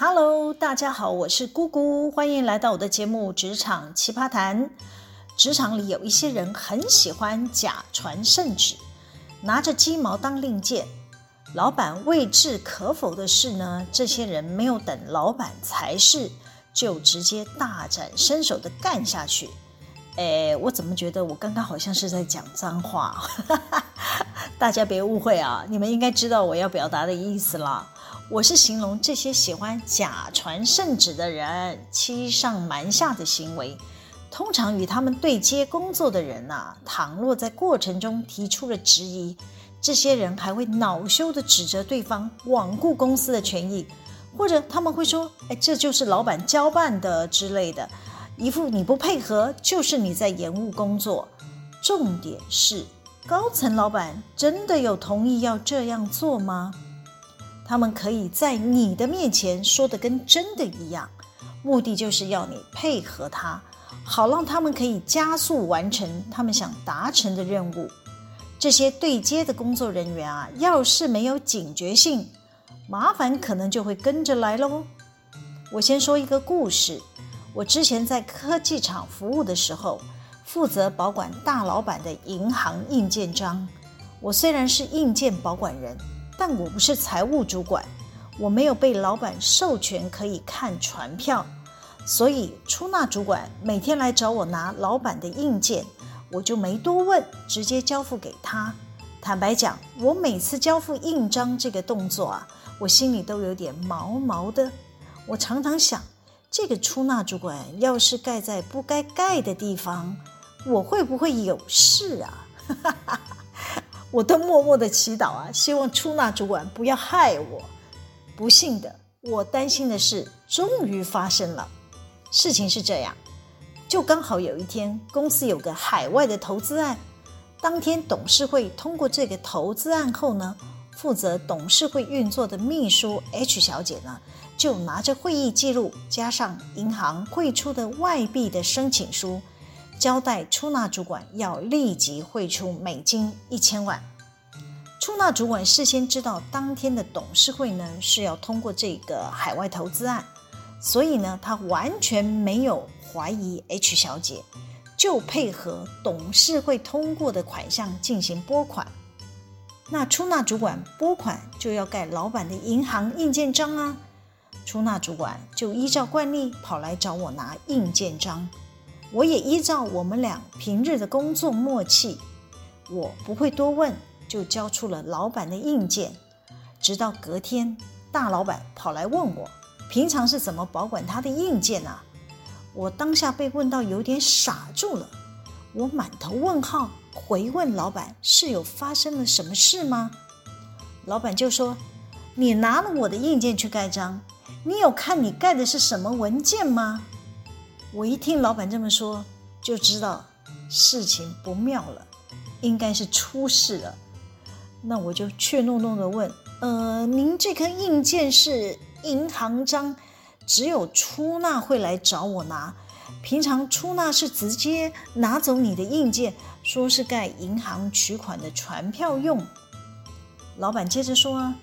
Hello，大家好，我是姑姑，欢迎来到我的节目《职场奇葩谈》。职场里有一些人很喜欢假传圣旨，拿着鸡毛当令箭。老板未置可否的事呢，这些人没有等老板裁示，就直接大展身手的干下去。哎，我怎么觉得我刚刚好像是在讲脏话？大家别误会啊，你们应该知道我要表达的意思了。我是形容这些喜欢假传圣旨的人欺上瞒下的行为，通常与他们对接工作的人呐、倘若在过程中提出了质疑，这些人还会恼羞地指责对方罔顾公司的权益，或者他们会说：“哎，这就是老板交办的之类的，一副你不配合就是你在延误工作。”重点是，高层老板真的有同意要这样做吗？他们可以在你的面前说的跟真的一样，目的就是要你配合他，好让他们可以加速完成他们想达成的任务。这些对接的工作人员啊，要是没有警觉性，麻烦可能就会跟着来喽。我先说一个故事，我之前在科技厂服务的时候，负责保管大老板的银行印鉴章。我虽然是印鉴保管人。但我不是财务主管，我没有被老板授权可以看传票，所以出纳主管每天来找我拿老板的印鉴，我就没多问，直接交付给他。坦白讲，我每次交付印章这个动作啊，我心里都有点毛毛的。我常常想，这个出纳主管要是盖在不该盖的地方，我会不会有事啊？哈哈哈我都默默的祈祷啊，希望出纳主管不要害我。不幸的，我担心的事终于发生了。事情是这样，就刚好有一天，公司有个海外的投资案。当天董事会通过这个投资案后呢，负责董事会运作的秘书 H 小姐呢，就拿着会议记录加上银行汇出的外币的申请书。交代出纳主管要立即汇出美金一千万。出纳主管事先知道当天的董事会呢是要通过这个海外投资案，所以呢他完全没有怀疑 H 小姐，就配合董事会通过的款项进行拨款。那出纳主管拨款就要盖老板的银行印鉴章啊，出纳主管就依照惯例跑来找我拿印鉴章。我也依照我们俩平日的工作默契，我不会多问，就交出了老板的印件。直到隔天，大老板跑来问我，平常是怎么保管他的印鉴啊？我当下被问到有点傻住了，我满头问号，回问老板是有发生了什么事吗？老板就说：“你拿了我的印件去盖章，你有看你盖的是什么文件吗？”我一听老板这么说，就知道事情不妙了，应该是出事了。那我就怯懦懦地问：“呃，您这颗印鉴是银行章，只有出纳会来找我拿。平常出纳是直接拿走你的印鉴，说是盖银行取款的传票用。”老板接着说：“啊，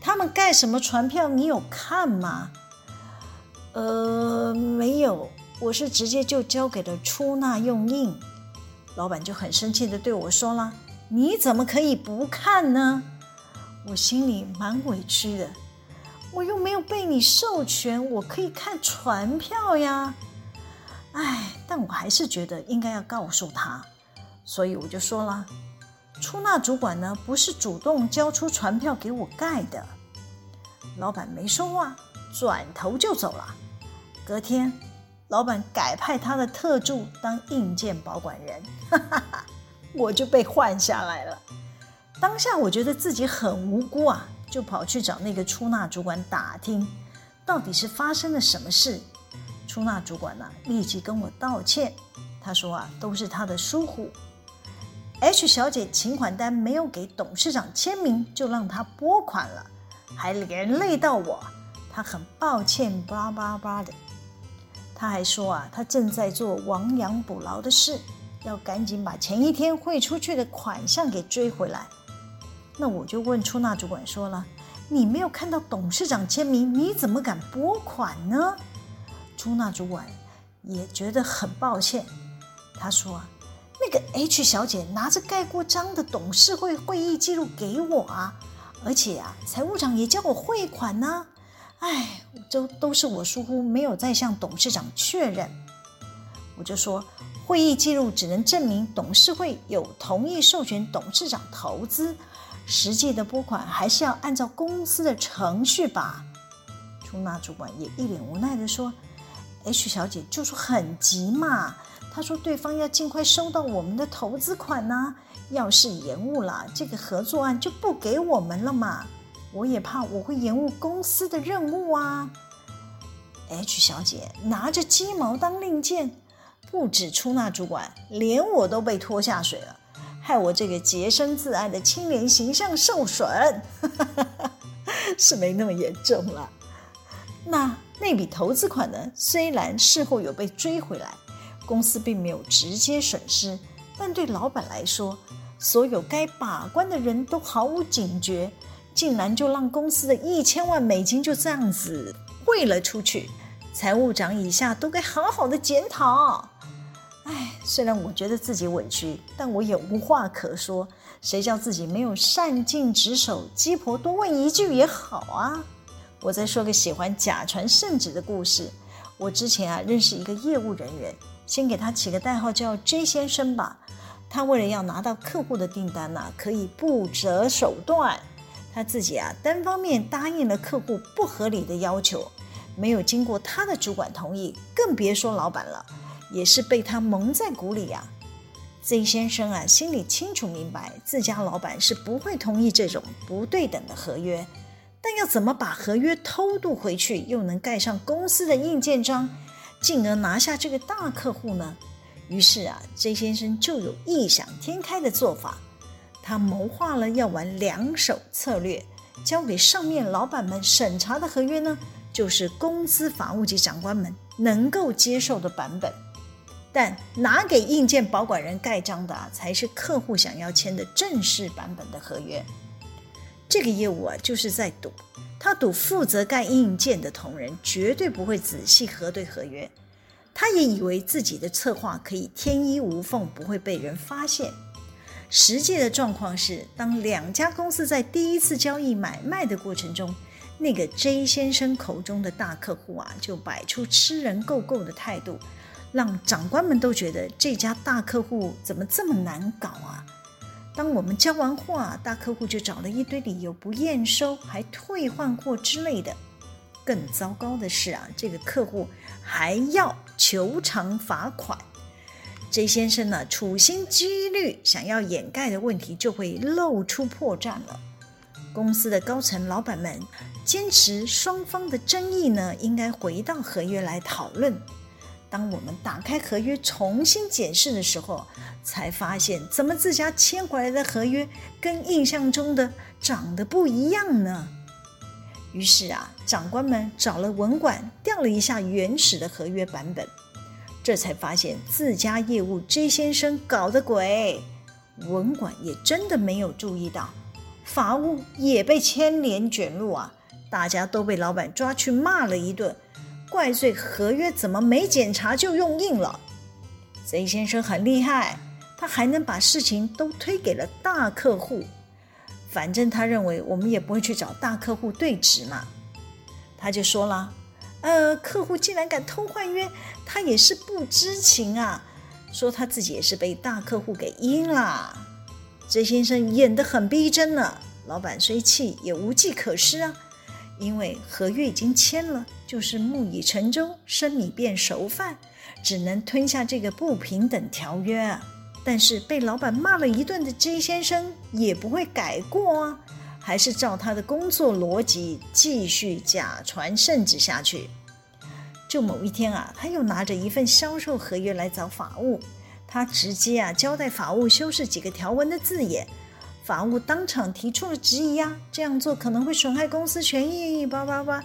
他们盖什么传票？你有看吗？”呃，没有。我是直接就交给了出纳用印，老板就很生气的对我说了：“你怎么可以不看呢？”我心里蛮委屈的，我又没有被你授权，我可以看传票呀。哎，但我还是觉得应该要告诉他，所以我就说了：“出纳主管呢，不是主动交出传票给我盖的。”老板没说话，转头就走了。隔天。老板改派他的特助当硬件保管人，哈哈哈，我就被换下来了。当下我觉得自己很无辜啊，就跑去找那个出纳主管打听，到底是发生了什么事。出纳主管呢、立即跟我道歉，他说啊，都是他的疏忽。H 小姐请款单没有给董事长签名，就让他拨款了，还连累到我，他很抱歉，巴拉巴拉巴的。他还说啊，他正在做亡羊补牢的事，要赶紧把前一天汇出去的款项给追回来。那我就问出纳主管说了，你没有看到董事长签名，你怎么敢拨款呢？出纳主管也觉得很抱歉，他说：“那个 H 小姐拿着盖过章的董事会会议记录给我啊，而且啊，财务长也叫我汇款呢。哎，这都是我疏忽，没有再向董事长确认。”我就说。会议记录只能证明董事会有同意授权董事长投资，实际的拨款还是要按照公司的程序吧。出纳主管也一脸无奈地说：“H 小姐就说很急嘛，她说对方要尽快收到我们的投资款呢，要是延误了，这个合作案就不给我们了嘛。我也怕我会延误公司的任务啊。”H 小姐拿着鸡毛当令箭。不止出纳主管，连我都被拖下水了，害我这个洁身自爱的清廉形象受损，是没那么严重了。那那笔投资款呢？虽然事后有被追回来，公司并没有直接损失，但对老板来说，所有该把关的人都毫无警觉，竟然就让公司的一千万美金就这样子汇了出去。财务长以下都该好好的检讨。哎，虽然我觉得自己委屈，但我也无话可说。谁叫自己没有善尽职守，鸡婆多问一句也好啊。我再说个喜欢假传圣旨的故事。我之前啊认识一个业务人员，先给他起个代号叫 J 先生吧。他为了要拿到客户的订单呢，可以不择手段。他自己啊单方面答应了客户不合理的要求，没有经过他的主管同意，更别说老板了。也是被他蒙在鼓里呀、啊。Z 先生啊，心里清楚明白，自家老板是不会同意这种不对等的合约。但要怎么把合约偷渡回去，又能盖上公司的印鉴章，进而拿下这个大客户呢？于是啊，Z 先生就有异想天开的做法。他谋划了要玩两手策略，交给上面老板们审查的合约呢，就是公司法务及长官们能够接受的版本。但拿给硬件保管人盖章的啊，才是客户想要签的正式版本的合约。这个业务啊，就是在赌，他赌负责盖硬件的同仁绝对不会仔细核对合约，他也以为自己的策划可以天衣无缝，不会被人发现。实际的状况是，当两家公司在第一次交易买卖的过程中，那个 J 先生口中的大客户啊，就摆出吃人够够的态度。让长官们都觉得这家大客户怎么这么难搞啊！当我们交完货啊，大客户就找了一堆理由不验收，还退换货之类的。更糟糕的是啊，这个客户还要求偿罚款。J 先生呢，处心积虑想要掩盖的问题就会露出破绽了。公司的高层老板们坚持双方的争议呢，应该回到合约来讨论。当我们打开合约重新检视的时候，才发现怎么自家签回来的合约跟印象中的长得不一样呢？于是啊，长官们找了文管调了一下原始的合约版本，这才发现自家业务 J 先生搞的鬼。文管也真的没有注意到，法务也被牵连卷入啊！大家都被老板抓去骂了一顿。怪罪合约怎么没检查就用印了？Z 先生很厉害，他还能把事情都推给了大客户。反正他认为我们也不会去找大客户对质嘛。他就说了：“呃，客户竟然敢偷换约，他也是不知情啊。说他自己也是被大客户给阴了。J 先生演得很逼真呢，老板虽气也无计可施啊。因为合约已经签了，就是木已成舟，生米变熟饭，只能吞下这个不平等条约啊。但是被老板骂了一顿的 J 先生也不会改过啊，还是照他的工作逻辑继续假传圣旨下去。就某一天啊，他又拿着一份销售合约来找法务，他直接啊交代法务修饰几个条文的字眼。法务当场提出了质疑呀，这样做可能会损害公司权益，叭叭叭。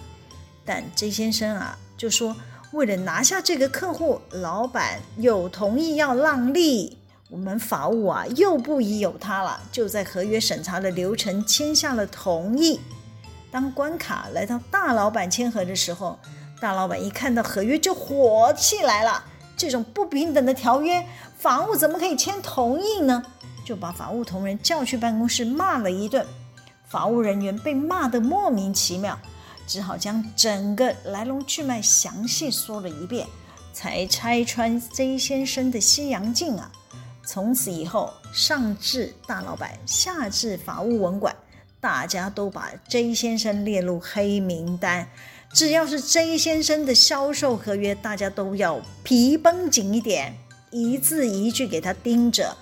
但 J 先生啊就说，为了拿下这个客户，老板有同意要让利，我们法务啊又不疑有他了，就在合约审查的流程签下了同意。当关卡来到大老板签合的时候，大老板一看到合约就火起来了。这种不平等的条约，法务怎么可以签同意呢？就把法务同仁叫去办公室骂了一顿。法务人员被骂得莫名其妙，只好将整个来龙去脉详细说了一遍，才拆穿 J 先生的西洋镜啊！从此以后，上至大老板，下至法务文管。大家都把 J 先生列入黑名单，只要是 J 先生的销售合约，大家都要皮绷紧一点，一字一句给他盯着，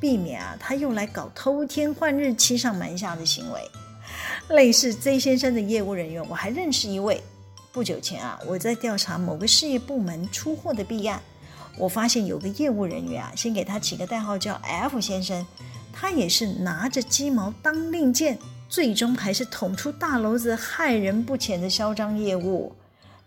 避免啊他又来搞偷天换日、欺上瞒下的行为。类似 J 先生的业务人员，我还认识一位。不久前啊，我在调查某个事业部门出货的弊案，我发现有个业务人员啊，先给他起个代号叫 F 先生，他也是拿着鸡毛当令箭。最终还是捅出大篓子，害人不浅的嚣张业务。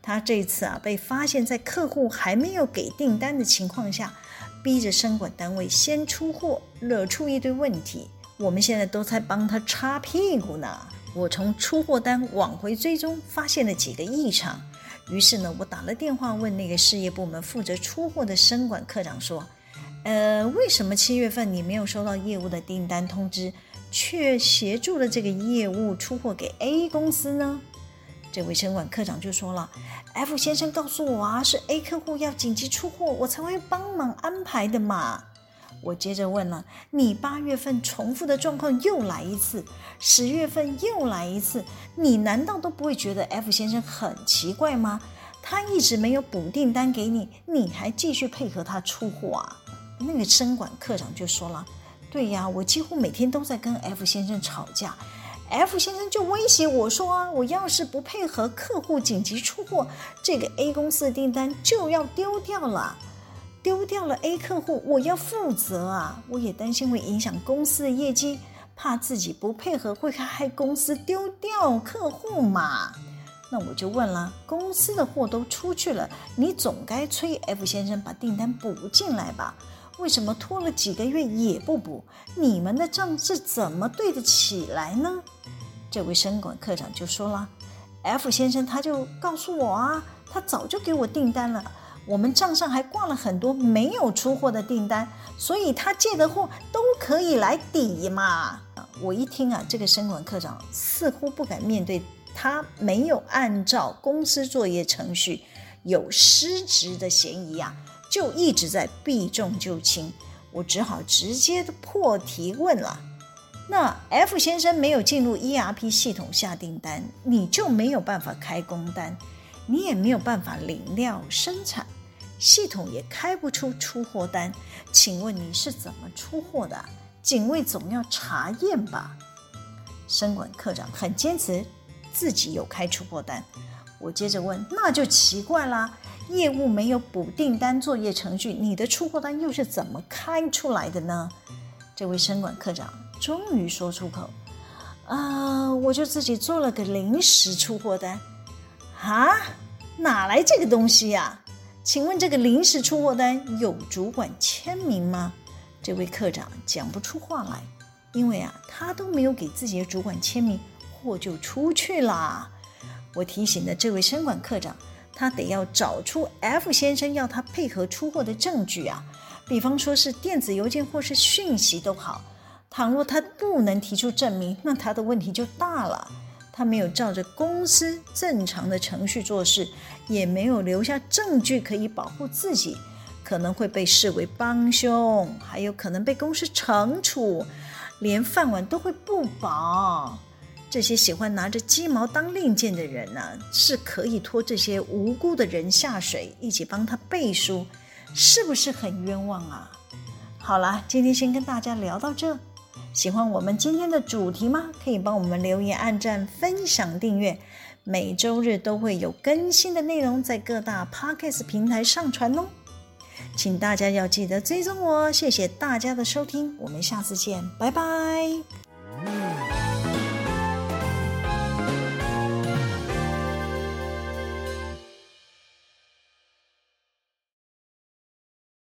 他这次啊，被发现在客户还没有给订单的情况下，逼着生管单位先出货，惹出一堆问题。我们现在都在帮他擦屁股呢。我从出货单往回追踪，发现了几个异常。于是呢，我打了电话问那个事业部门负责出货的生管科长说：“呃，为什么七月份你没有收到业务的订单通知？”却协助了这个业务出货给 A 公司呢？这位生管科长就说了：“F 先生告诉我啊，是 A 客户要紧急出货，我才会帮忙安排的嘛。”我接着问了：“你八月份重复的状况又来一次，十月份又来一次，你难道都不会觉得 F 先生很奇怪吗？他一直没有补订单给你，你还继续配合他出货啊？”那个生管科长就说了。对呀，我几乎每天都在跟 F 先生吵架，F 先生就威胁我说啊，我要是不配合客户紧急出货，这个 A 公司的订单就要丢掉了，丢掉了 A 客户，我要负责啊！我也担心会影响公司的业绩，怕自己不配合会害公司丢掉客户嘛。那我就问了，公司的货都出去了，你总该催 F 先生把订单补进来吧？为什么拖了几个月也不补？你们的账是怎么对得起来呢？这位生管科长就说了：“F 先生他就告诉我啊，他早就给我订单了，我们账上还挂了很多没有出货的订单，所以他借的货都可以来抵嘛。”我一听啊，这个生管科长似乎不敢面对他没有按照公司作业程序，有失职的嫌疑啊。就一直在避重就轻，我只好直接破题问了。那 F 先生没有进入 ERP 系统下订单，你就没有办法开工单，你也没有办法领料生产，系统也开不出出货单。请问你是怎么出货的？警卫总要查验吧？生管科长很坚持自己有开出货单。我接着问，那就奇怪啦。业务没有补订单作业程序，你的出货单又是怎么开出来的呢？这位生管科长终于说出口：“啊、我就自己做了个临时出货单。”啊，哪来这个东西呀、请问这个临时出货单有主管签名吗？这位科长讲不出话来，因为啊，他都没有给自己的主管签名，货就出去了。我提醒了这位生管科长。他得要找出 F 先生要他配合出货的证据啊，比方说是电子邮件或是讯息都好。倘若他不能提出证明，那他的问题就大了。他没有照着公司正常的程序做事，也没有留下证据可以保护自己，可能会被视为帮凶，还有可能被公司惩处，连饭碗都会不保。这些喜欢拿着鸡毛当令箭的人呢、是可以拖这些无辜的人下水，一起帮他背书，是不是很冤枉啊？好了，今天先跟大家聊到这。喜欢我们今天的主题吗？可以帮我们留言、按赞、分享、订阅。每周日都会有更新的内容在各大 Podcast 平台上传哦。请大家要记得追踪我。谢谢大家的收听，我们下次见，拜拜。